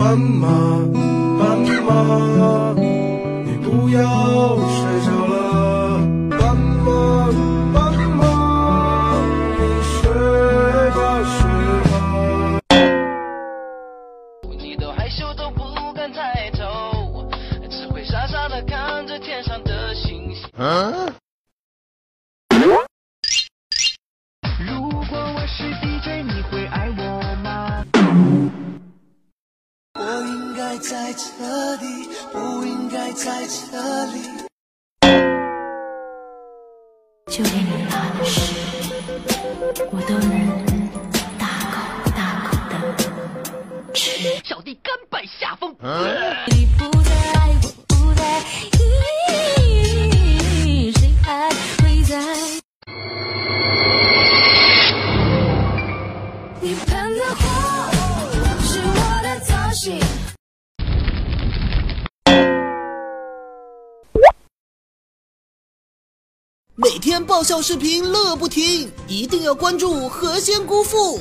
斑马，斑马，你不要睡着了。斑马，斑马，你睡吧睡吧。你都害羞都不敢抬头，只会傻傻的看着天上的星星。如该在这里，不应该在这里。就连你拉的屎，我都能大口大口的吃。小弟甘拜下风。你每天爆笑视频乐不停，一定要关注何仙姑父。